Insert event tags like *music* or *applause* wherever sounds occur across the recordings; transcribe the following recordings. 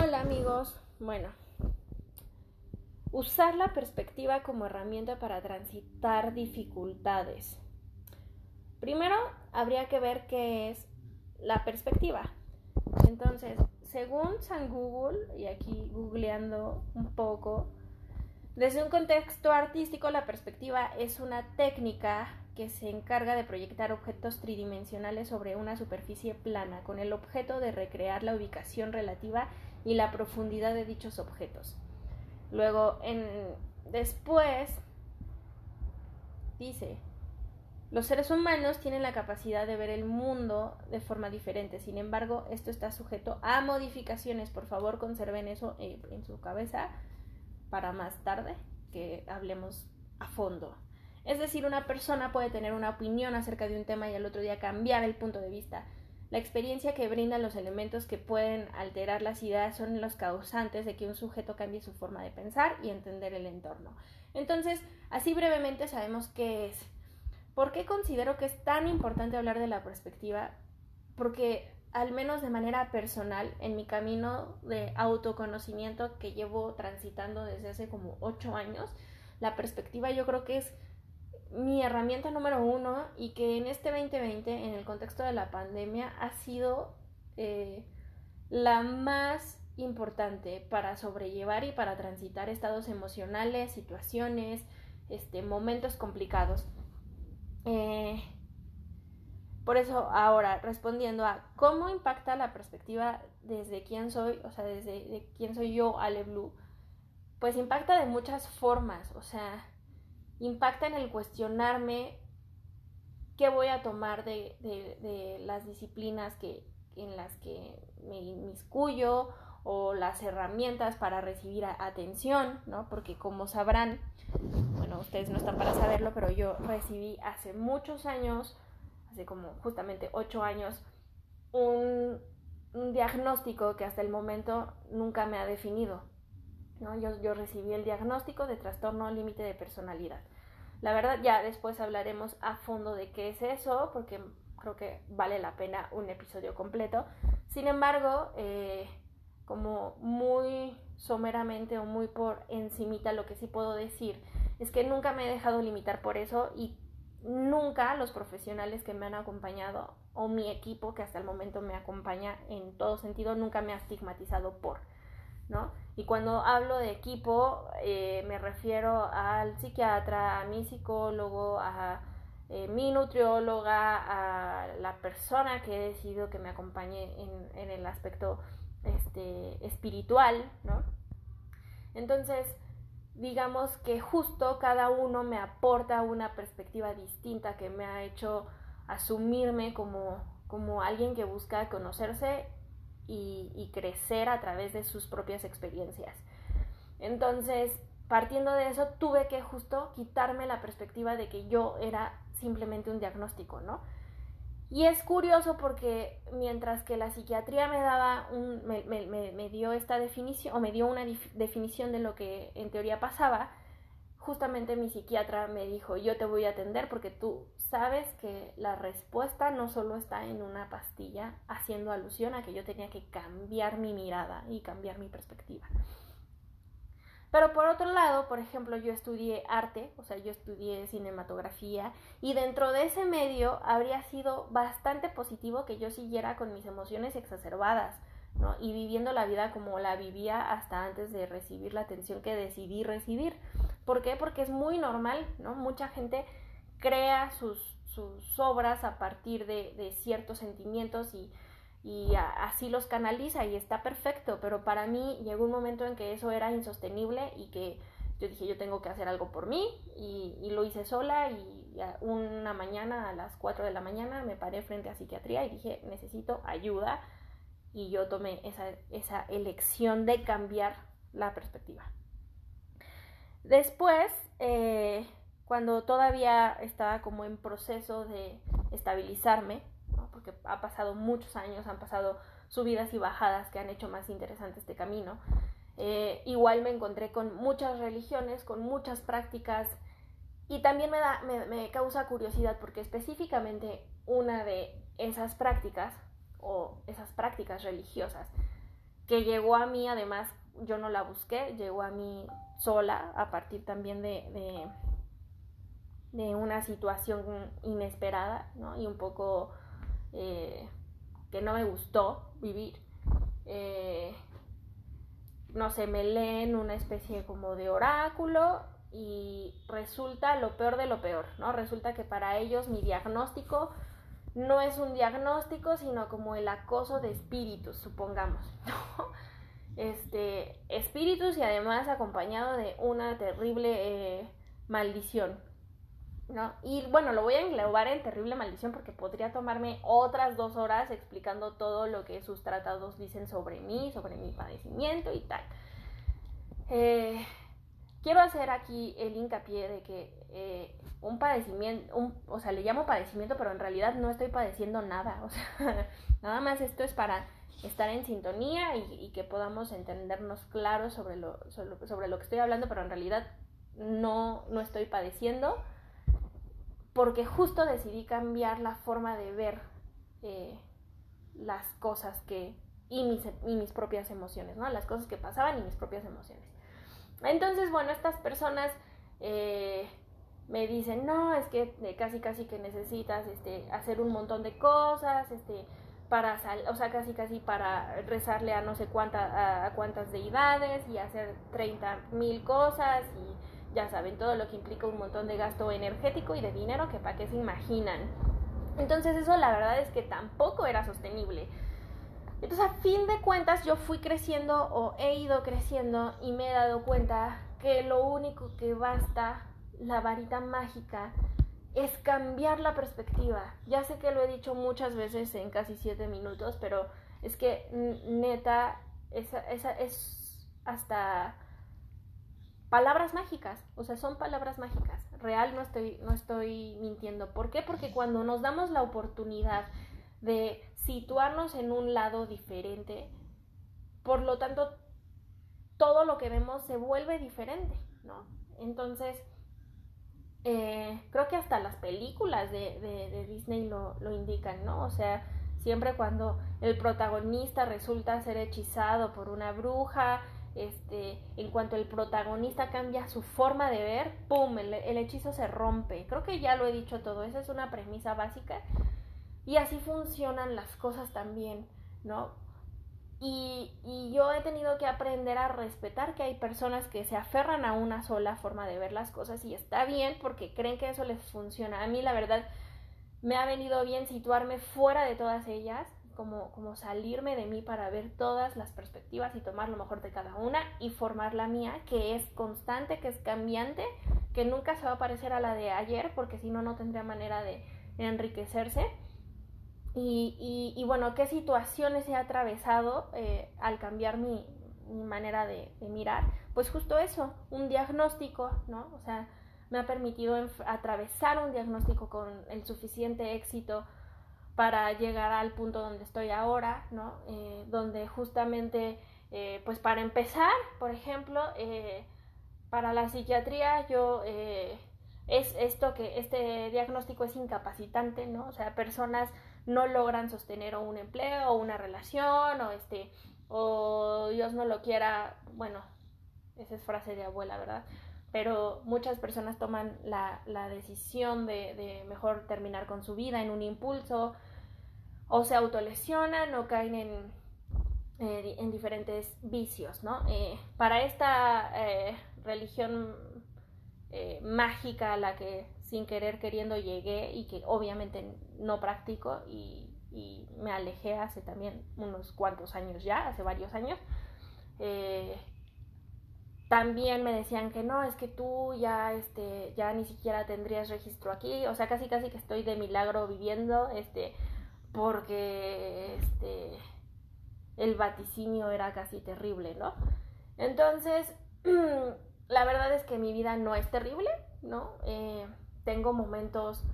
Hola amigos, bueno, usar la perspectiva como herramienta para transitar dificultades. Primero habría que ver qué es la perspectiva. Entonces, según San Google, y aquí googleando un poco, desde un contexto artístico la perspectiva es una técnica que se encarga de proyectar objetos tridimensionales sobre una superficie plana con el objeto de recrear la ubicación relativa y la profundidad de dichos objetos. Luego, en, después, dice, los seres humanos tienen la capacidad de ver el mundo de forma diferente, sin embargo, esto está sujeto a modificaciones. Por favor, conserven eso en su cabeza para más tarde que hablemos a fondo. Es decir, una persona puede tener una opinión acerca de un tema y al otro día cambiar el punto de vista. La experiencia que brindan los elementos que pueden alterar las ideas son los causantes de que un sujeto cambie su forma de pensar y entender el entorno. Entonces, así brevemente sabemos qué es. ¿Por qué considero que es tan importante hablar de la perspectiva? Porque al menos de manera personal, en mi camino de autoconocimiento que llevo transitando desde hace como ocho años, la perspectiva yo creo que es mi herramienta número uno y que en este 2020, en el contexto de la pandemia, ha sido eh, la más importante para sobrellevar y para transitar estados emocionales, situaciones, este, momentos complicados. Eh, por eso ahora, respondiendo a cómo impacta la perspectiva desde quién soy, o sea, desde quién soy yo, Ale Blue, pues impacta de muchas formas, o sea, impacta en el cuestionarme qué voy a tomar de, de, las disciplinas que, en las que me inmiscuyo o las herramientas para recibir atención, ¿no? Porque como sabrán, bueno, ustedes no están para saberlo, pero yo recibí hace muchos años, hace como justamente ocho años, un, un diagnóstico que hasta el momento nunca me ha definido, yo, recibí el diagnóstico de trastorno límite de personalidad. La verdad, ya después hablaremos a fondo de qué es eso, porque creo que vale la pena un episodio completo. Sin embargo, eh, como muy someramente o muy por encimita, lo que sí puedo decir es que nunca me he dejado limitar por eso y nunca los profesionales que me han acompañado o mi equipo que hasta el momento me acompaña en todo sentido nunca me ha estigmatizado por. ¿No? Y cuando hablo de equipo, eh, me refiero al psiquiatra, a mi psicólogo, a eh, mi nutrióloga, a la persona que he decidido que me acompañe en, el aspecto este, espiritual, ¿no? Entonces, digamos que justo cada uno me aporta una perspectiva distinta que me ha hecho asumirme como, como alguien que busca conocerse y, crecer a través de sus propias experiencias. Entonces, partiendo de eso, tuve que justo quitarme la perspectiva de que yo era simplemente un diagnóstico, ¿no? Y es curioso porque mientras que la psiquiatría me daba me dio esta definición, o me dio una definición de lo que en teoría pasaba, justamente mi psiquiatra me dijo, yo te voy a atender porque tú sabes que la respuesta no solo está en una pastilla, haciendo alusión a que yo tenía que cambiar mi mirada y cambiar mi perspectiva. Pero por otro lado, por ejemplo, yo estudié arte, o sea, yo estudié cinematografía y dentro de ese medio habría sido bastante positivo que yo siguiera con mis emociones exacerbadas, ¿no? Y viviendo la vida como la vivía hasta antes de recibir la atención que decidí recibir. ¿Por qué? Porque es muy normal, ¿no? Mucha gente crea sus, sus obras a partir de, ciertos sentimientos y, así los canaliza y está perfecto, pero para mí llegó un momento en que eso era insostenible y que yo dije yo tengo que hacer algo por mí y, lo hice sola y una mañana a las 4 de la mañana me paré frente a psiquiatría y dije necesito ayuda y yo tomé esa, esa elección de cambiar la perspectiva. Después, eh, cuando todavía estaba como en proceso de estabilizarme, porque ha pasado muchos años, han pasado subidas y bajadas que han hecho más interesante este camino, eh, igual me encontré con muchas religiones, con muchas prácticas y también me, causa curiosidad porque específicamente una de esas prácticas o esas prácticas religiosas que llegó a mí, además yo no la busqué, llegó a mí sola a partir también de, de, una situación inesperada, ¿no? Y un poco eh, que no me gustó vivir. Eh, no sé, me leen una especie como de oráculo y resulta lo peor de lo peor, ¿no? Resulta que para ellos mi diagnóstico no es un diagnóstico, sino como el acoso de espíritus, supongamos, *laughs* ¿no? Este, espíritus y además acompañado de una terrible eh, maldición, ¿no? Y bueno, lo voy a englobar en terrible maldición porque podría tomarme otras dos horas explicando todo lo que sus tratados dicen sobre mí, sobre mi padecimiento y tal. Eh, quiero hacer aquí el hincapié de que eh, un padecimiento, o sea, le llamo padecimiento, pero en realidad no estoy padeciendo nada, o sea, *laughs* nada más esto es para estar en sintonía y, que podamos entendernos claros sobre lo, sobre, lo que estoy hablando, pero en realidad no, no estoy padeciendo, porque justo decidí cambiar la forma de ver eh, las cosas que, y mis, mis propias emociones, ¿no? Las cosas que pasaban y mis propias emociones. Entonces, bueno, estas personas eh, me dicen, no, es que casi casi que necesitas este, hacer un montón de cosas, este, para o sea, casi casi para rezarle a no sé cuántas, a, cuántas deidades y hacer 30 mil cosas y ya saben, todo lo que implica un montón de gasto energético y de dinero que para qué se imaginan. Entonces eso la verdad es que tampoco era sostenible. Entonces a fin de cuentas yo fui creciendo o he ido creciendo y me he dado cuenta que lo único que basta la varita mágica es cambiar la perspectiva. Ya sé que lo he dicho muchas veces en casi siete minutos, pero es que neta, esa, esa es hasta palabras mágicas, o sea, son palabras mágicas. Real no estoy, no estoy mintiendo. ¿Por qué? Porque cuando nos damos la oportunidad de situarnos en un lado diferente, por lo tanto, todo lo que vemos se vuelve diferente, ¿no? Entonces, eh, creo que hasta las películas de, Disney lo, indican, ¿no? O sea, siempre cuando el protagonista resulta ser hechizado por una bruja, este, en cuanto el protagonista cambia su forma de ver, ¡pum! El, el, hechizo se rompe. Creo que ya lo he dicho todo, esa es una premisa básica. Y así funcionan las cosas también, ¿no? Y, yo he tenido que aprender a respetar que hay personas que se aferran a una sola forma de ver las cosas y está bien porque creen que eso les funciona. A mí la verdad me ha venido bien situarme fuera de todas ellas, como, como salirme de mí para ver todas las perspectivas y tomar lo mejor de cada una y formar la mía, que es constante, que es cambiante, que nunca se va a parecer a la de ayer porque si no, no tendría manera de enriquecerse y, bueno, qué situaciones he atravesado eh, al cambiar mi, manera de, mirar. Pues justo eso, un diagnóstico, ¿no? O sea, me ha permitido atravesar un diagnóstico con el suficiente éxito para llegar al punto donde estoy ahora, ¿no? Eh, donde justamente, eh, pues para empezar, por ejemplo, para la psiquiatría yo es esto que este diagnóstico es incapacitante, ¿no? O sea, personas no logran sostener un empleo o una relación o este o Dios no lo quiera, bueno, esa es frase de abuela, ¿verdad? Pero muchas personas toman la, decisión de, mejor terminar con su vida en un impulso o se autolesionan o caen en, eh, en diferentes vicios, ¿no? Eh, para esta eh, religión mágica a la que sin querer queriendo llegué y que obviamente no practico y, me alejé hace también unos cuantos años ya, hace varios años. Eh, también me decían que no, es que tú ya, este, ya ni siquiera tendrías registro aquí, o sea, casi casi que estoy de milagro viviendo, este, porque, este, el vaticinio era casi terrible, ¿no? Entonces, *clears throat* la verdad es que mi vida no es terrible, ¿no? Eh, tengo momentos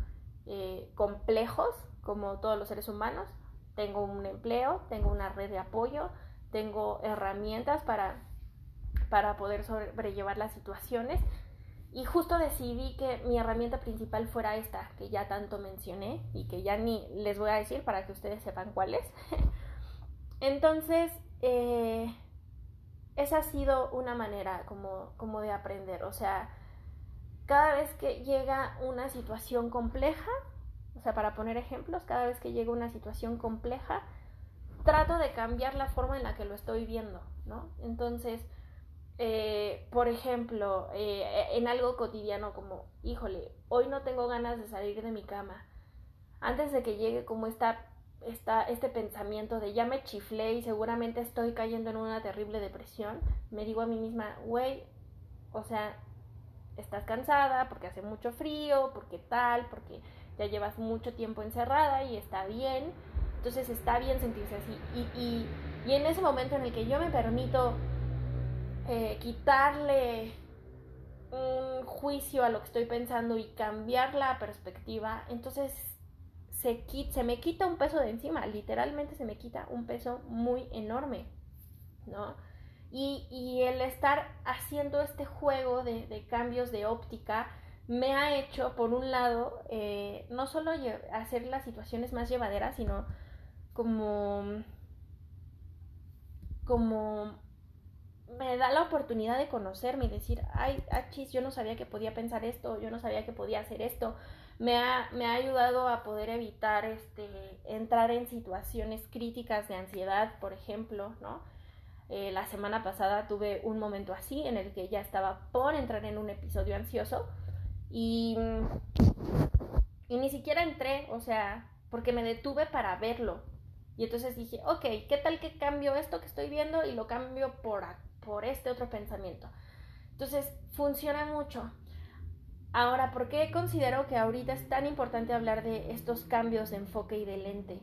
eh, complejos, como todos los seres humanos. Tengo un empleo, tengo una red de apoyo, tengo herramientas para, para poder sobrellevar las situaciones. Y justo decidí que mi herramienta principal fuera esta, que ya tanto mencioné y que ya ni les voy a decir para que ustedes sepan cuál es. *laughs* Entonces, eh, esa ha sido una manera como, como de aprender. O sea, cada vez que llega una situación compleja, o sea, para poner ejemplos, cada vez que llega una situación compleja, trato de cambiar la forma en la que lo estoy viendo, ¿no? Entonces, eh, por ejemplo, eh, en algo cotidiano como, híjole, hoy no tengo ganas de salir de mi cama. Antes de que llegue como esta, esta, este pensamiento de ya me chiflé y seguramente estoy cayendo en una terrible depresión, me digo a mí misma, güey, o sea, estás cansada porque hace mucho frío, porque tal, porque ya llevas mucho tiempo encerrada y está bien. Entonces está bien sentirse así. Y, y, y en ese momento en el que yo me permito eh, quitarle un juicio a lo que estoy pensando y cambiar la perspectiva, entonces se, se me quita un peso de encima, literalmente se me quita un peso muy enorme, ¿no? Y, el estar haciendo este juego de, de, cambios de óptica me ha hecho, por un lado, eh, no solo hacer las situaciones más llevaderas, sino como como me da la oportunidad de conocerme y decir, ay, achis, yo no sabía que podía pensar esto, yo no sabía que podía hacer esto. Me ha, me ha ayudado a poder evitar este, entrar en situaciones críticas de ansiedad, por ejemplo, ¿no? Eh, la semana pasada tuve un momento así en el que ya estaba por entrar en un episodio ansioso y, y ni siquiera entré, o sea, porque me detuve para verlo. Y entonces dije, ok, ¿qué tal que cambio esto que estoy viendo y lo cambio por, por este otro pensamiento. Entonces, funciona mucho. Ahora, ¿por qué considero que ahorita es tan importante hablar de estos cambios de enfoque y de lente?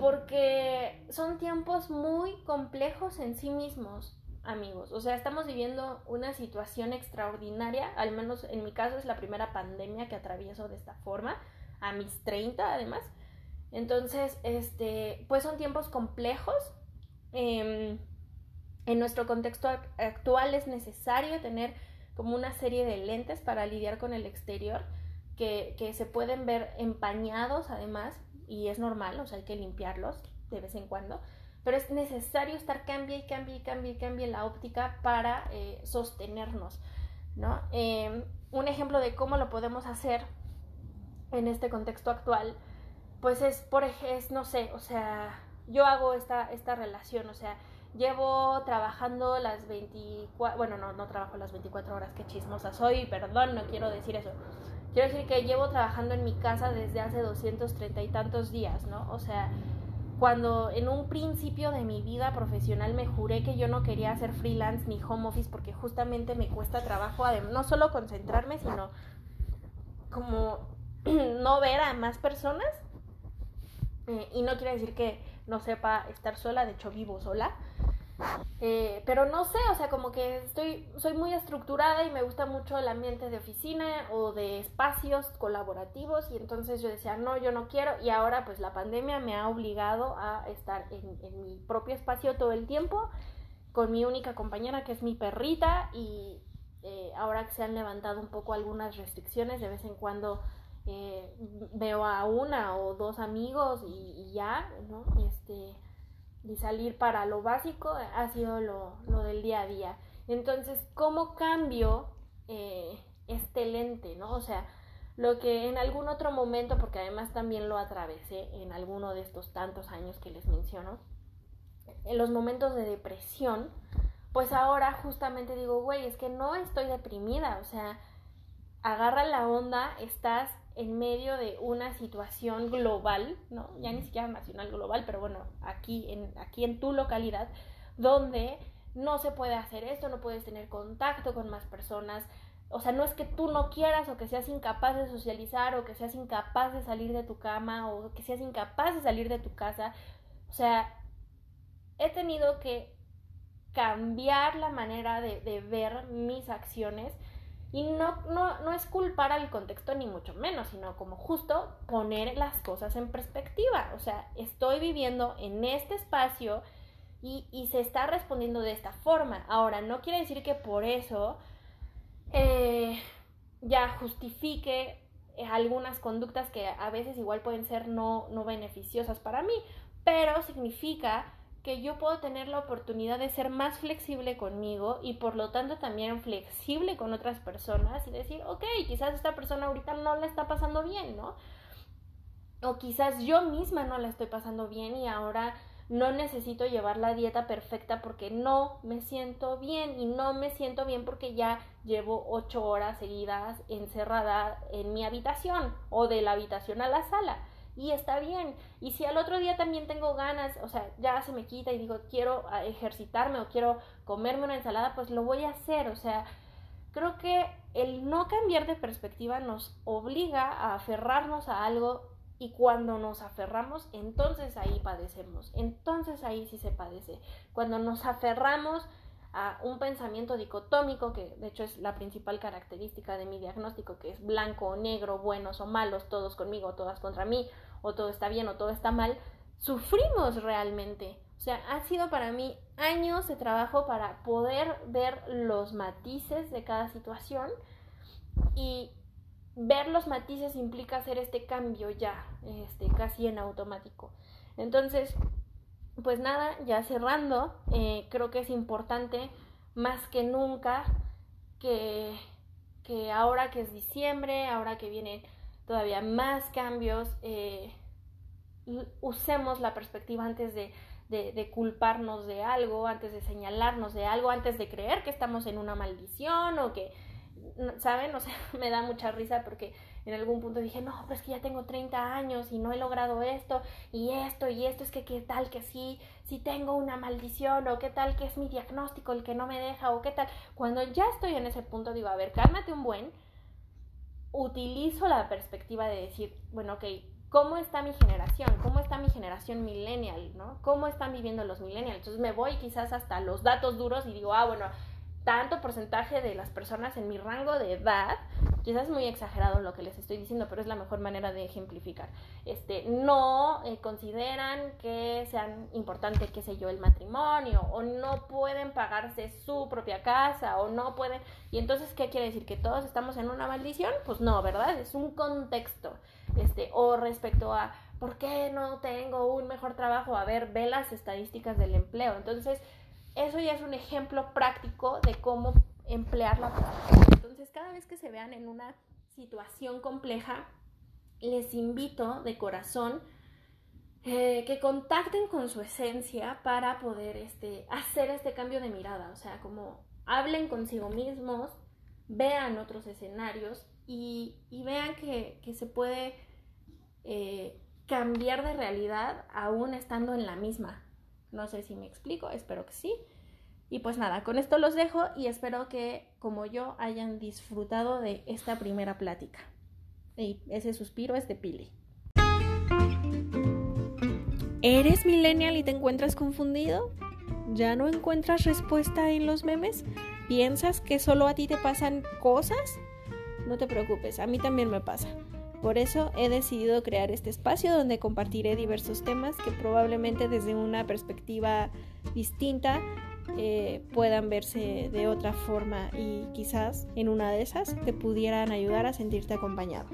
Porque son tiempos muy complejos en sí mismos, amigos. O sea, estamos viviendo una situación extraordinaria, al menos en mi caso es la primera pandemia que atravieso de esta forma, a mis 30 además. Entonces, este, pues son tiempos complejos. Eh, en nuestro contexto actual es necesario tener como una serie de lentes para lidiar con el exterior que, se pueden ver empañados además y es normal, o sea, hay que limpiarlos de vez en cuando, pero es necesario estar cambie y cambie y cambie y cambie la óptica para eh, sostenernos, ¿no? Em, un ejemplo de cómo lo podemos hacer en este contexto actual, pues es, por ejemplo, no sé, o sea, yo hago esta, esta relación, o sea, Llevo trabajando las 24, bueno, no, no trabajo las 24 horas, qué chismosa soy, perdón, no quiero decir eso. Quiero decir que llevo trabajando en mi casa desde hace 230 y tantos días, ¿no? O sea, cuando en un principio de mi vida profesional me juré que yo no quería hacer freelance ni home office porque justamente me cuesta trabajo, no solo concentrarme, sino como *clears throat* no ver a más personas. Eh, y no quiere decir que no sepa estar sola, de hecho vivo sola. Eh, pero no sé, o sea, como que estoy, soy muy estructurada y me gusta mucho el ambiente de oficina o de espacios colaborativos y entonces yo decía, no, yo no quiero y ahora pues la pandemia me ha obligado a estar en, mi propio espacio todo el tiempo con mi única compañera que es mi perrita y eh, ahora que se han levantado un poco algunas restricciones, de vez en cuando eh, veo a una o dos amigos y, y ya, ¿no? Este y salir para lo básico ha sido lo, del día a día. Entonces, ¿cómo cambio eh, este lente, no? O sea, lo que en algún otro momento, porque además también lo atravesé en alguno de estos tantos años que les menciono, en los momentos de depresión, pues ahora justamente digo, güey, es que no estoy deprimida, o sea, agarra la onda, estás en medio de una situación global, ¿no? Ya ni siquiera nacional global, pero bueno, aquí en, aquí en tu localidad, donde no se puede hacer esto, no puedes tener contacto con más personas. O sea, no es que tú no quieras o que seas incapaz de socializar o que seas incapaz de salir de tu cama o que seas incapaz de salir de tu casa. O sea, he tenido que cambiar la manera de, de ver mis acciones y no, no, no es culpar al contexto ni mucho menos, sino como justo poner las cosas en perspectiva. O sea, estoy viviendo en este espacio y, y se está respondiendo de esta forma. Ahora, no quiere decir que por eso eh, ya justifique algunas conductas que a veces igual pueden ser no, no beneficiosas para mí, pero significa que yo puedo tener la oportunidad de ser más flexible conmigo y por lo tanto también flexible con otras personas y decir, ok, quizás esta persona ahorita no la está pasando bien, ¿no? O quizás yo misma no la estoy pasando bien y ahora no necesito llevar la dieta perfecta porque no me siento bien y no me siento bien porque ya llevo ocho horas seguidas encerrada en mi habitación o de la habitación a la sala y está bien. Y si al otro día también tengo ganas, o sea, ya se me quita y digo, quiero ah, ejercitarme o quiero comerme una ensalada, pues lo voy a hacer. O sea, creo que el no cambiar de perspectiva nos obliga a aferrarnos a algo y cuando nos aferramos, entonces ahí padecemos, entonces ahí sí se padece. Cuando nos aferramos a un pensamiento dicotómico, que de hecho es la principal característica de mi diagnóstico, que es blanco o negro, buenos o malos, todos conmigo, todas contra mí, o todo está bien o todo está mal, sufrimos realmente. O sea, ha sido para mí años de trabajo para poder ver los matices de cada situación y ver los matices implica hacer este cambio ya, este, casi en automático. Entonces, pues nada, ya cerrando, eh, creo que es importante más que nunca que, que, ahora que es diciembre, ahora que vienen todavía más cambios, eh, usemos la perspectiva antes de, de, culparnos de algo, antes de señalarnos de algo, antes de creer que estamos en una maldición o que, ¿saben? O sea, *laughs* me da mucha risa porque en algún punto dije, no, pero es que ya tengo 30 años y no he logrado esto y esto y esto, es que qué tal que sí, sí tengo una maldición o qué tal que es mi diagnóstico el que no me deja o qué tal. Cuando ya estoy en ese punto digo, a ver, cálmate un buen, utilizo la perspectiva de decir, bueno, ok, ¿cómo está mi generación? ¿Cómo está mi generación millennial? ¿no? ¿Cómo están viviendo los millennials? Entonces me voy quizás hasta los datos duros y digo, ah, bueno, tanto porcentaje de las personas en mi rango de edad, quizás es muy exagerado lo que les estoy diciendo, pero es la mejor manera de ejemplificar. Este, no eh, consideran que sean importante, qué sé yo, el matrimonio, o no pueden pagarse su propia casa, o no pueden. Y entonces, ¿qué quiere decir? ¿Que todos estamos en una maldición? Pues no, ¿verdad? Es un contexto. Este, o respecto a ¿por qué no tengo un mejor trabajo? A ver, ve las estadísticas del empleo. Entonces, eso ya es un ejemplo práctico de cómo emplear la perspectiva. Entonces, cada vez que se vean en una situación compleja, les invito de corazón eh, que contacten con su esencia para poder este, hacer este cambio de mirada. O sea, como hablen consigo mismos, vean otros escenarios y, vean que, se puede eh, cambiar de realidad aún estando en la misma. No sé si me explico, espero que sí. Y pues nada, con esto los dejo y espero que como yo hayan disfrutado de esta primera plática. Y ese suspiro es de Pili. ¿Eres millennial y te encuentras confundido? ¿Ya no encuentras respuesta en los memes? ¿Piensas que solo a ti te pasan cosas? No te preocupes, a mí también me pasa. Por eso he decidido crear este espacio donde compartiré diversos temas que probablemente desde una perspectiva distinta eh, puedan verse de otra forma y quizás en una de esas te pudieran ayudar a sentirte acompañado.